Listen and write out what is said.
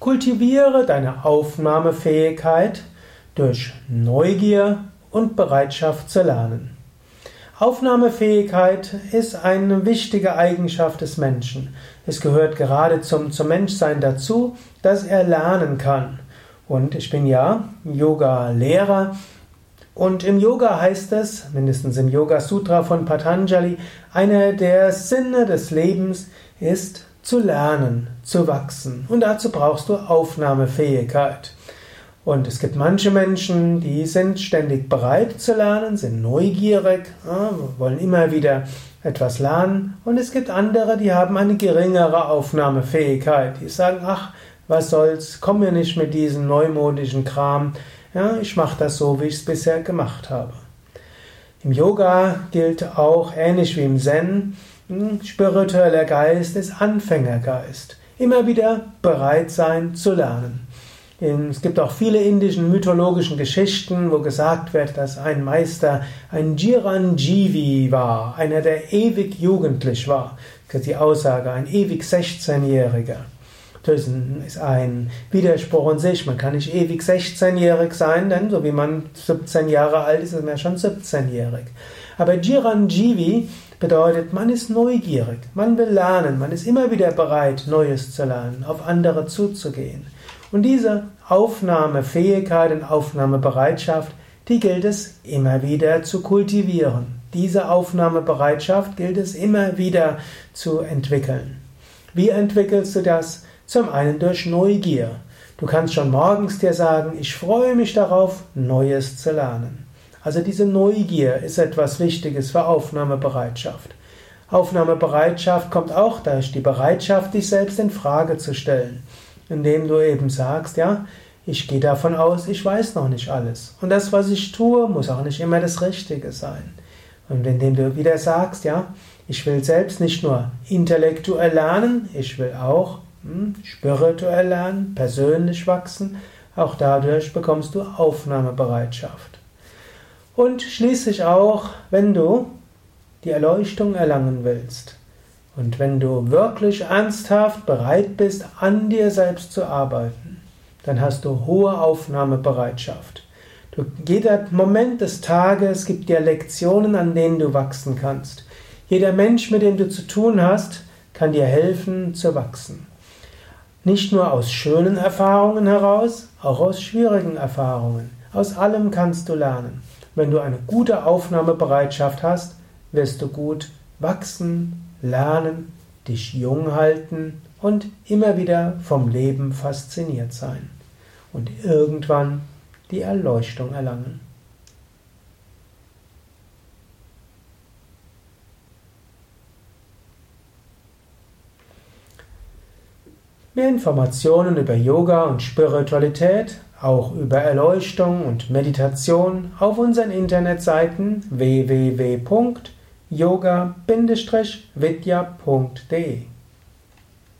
Kultiviere deine Aufnahmefähigkeit durch Neugier und Bereitschaft zu lernen. Aufnahmefähigkeit ist eine wichtige Eigenschaft des Menschen. Es gehört gerade zum, zum Menschsein dazu, dass er lernen kann. Und ich bin ja Yoga-Lehrer. Und im Yoga heißt es, mindestens im Yoga Sutra von Patanjali, einer der Sinne des Lebens ist zu lernen, zu wachsen. Und dazu brauchst du Aufnahmefähigkeit. Und es gibt manche Menschen, die sind ständig bereit zu lernen, sind neugierig, wollen immer wieder etwas lernen. Und es gibt andere, die haben eine geringere Aufnahmefähigkeit. Die sagen, ach, was soll's, komm mir nicht mit diesem neumodischen Kram. Ja, ich mache das so, wie ich es bisher gemacht habe. Im Yoga gilt auch, ähnlich wie im Zen, spiritueller Geist ist Anfängergeist. Immer wieder bereit sein zu lernen. Es gibt auch viele indischen mythologischen Geschichten, wo gesagt wird, dass ein Meister ein Jiranjivi war, einer, der ewig jugendlich war. Das ist die Aussage, ein ewig 16-Jähriger. Das ist ein Widerspruch in sich. Man kann nicht ewig 16-jährig sein, denn so wie man 17 Jahre alt ist, ist man schon 17-jährig. Aber Jiranjivi bedeutet, man ist neugierig, man will lernen, man ist immer wieder bereit, Neues zu lernen, auf andere zuzugehen. Und diese Aufnahmefähigkeit und Aufnahmebereitschaft, die gilt es immer wieder zu kultivieren. Diese Aufnahmebereitschaft gilt es immer wieder zu entwickeln. Wie entwickelst du das? Zum einen durch Neugier. Du kannst schon morgens dir sagen, ich freue mich darauf, Neues zu lernen. Also diese Neugier ist etwas Wichtiges für Aufnahmebereitschaft. Aufnahmebereitschaft kommt auch durch die Bereitschaft, dich selbst in Frage zu stellen, indem du eben sagst, ja, ich gehe davon aus, ich weiß noch nicht alles. Und das, was ich tue, muss auch nicht immer das Richtige sein. Und indem du wieder sagst, ja, ich will selbst nicht nur intellektuell lernen, ich will auch hm, spirituell lernen, persönlich wachsen, auch dadurch bekommst du Aufnahmebereitschaft. Und schließlich auch, wenn du die Erleuchtung erlangen willst und wenn du wirklich ernsthaft bereit bist, an dir selbst zu arbeiten, dann hast du hohe Aufnahmebereitschaft. Du, jeder Moment des Tages gibt dir Lektionen, an denen du wachsen kannst. Jeder Mensch, mit dem du zu tun hast, kann dir helfen zu wachsen. Nicht nur aus schönen Erfahrungen heraus, auch aus schwierigen Erfahrungen. Aus allem kannst du lernen. Wenn du eine gute Aufnahmebereitschaft hast, wirst du gut wachsen, lernen, dich jung halten und immer wieder vom Leben fasziniert sein und irgendwann die Erleuchtung erlangen. Mehr Informationen über Yoga und Spiritualität auch über Erleuchtung und Meditation auf unseren Internetseiten www.yoga-vidya.de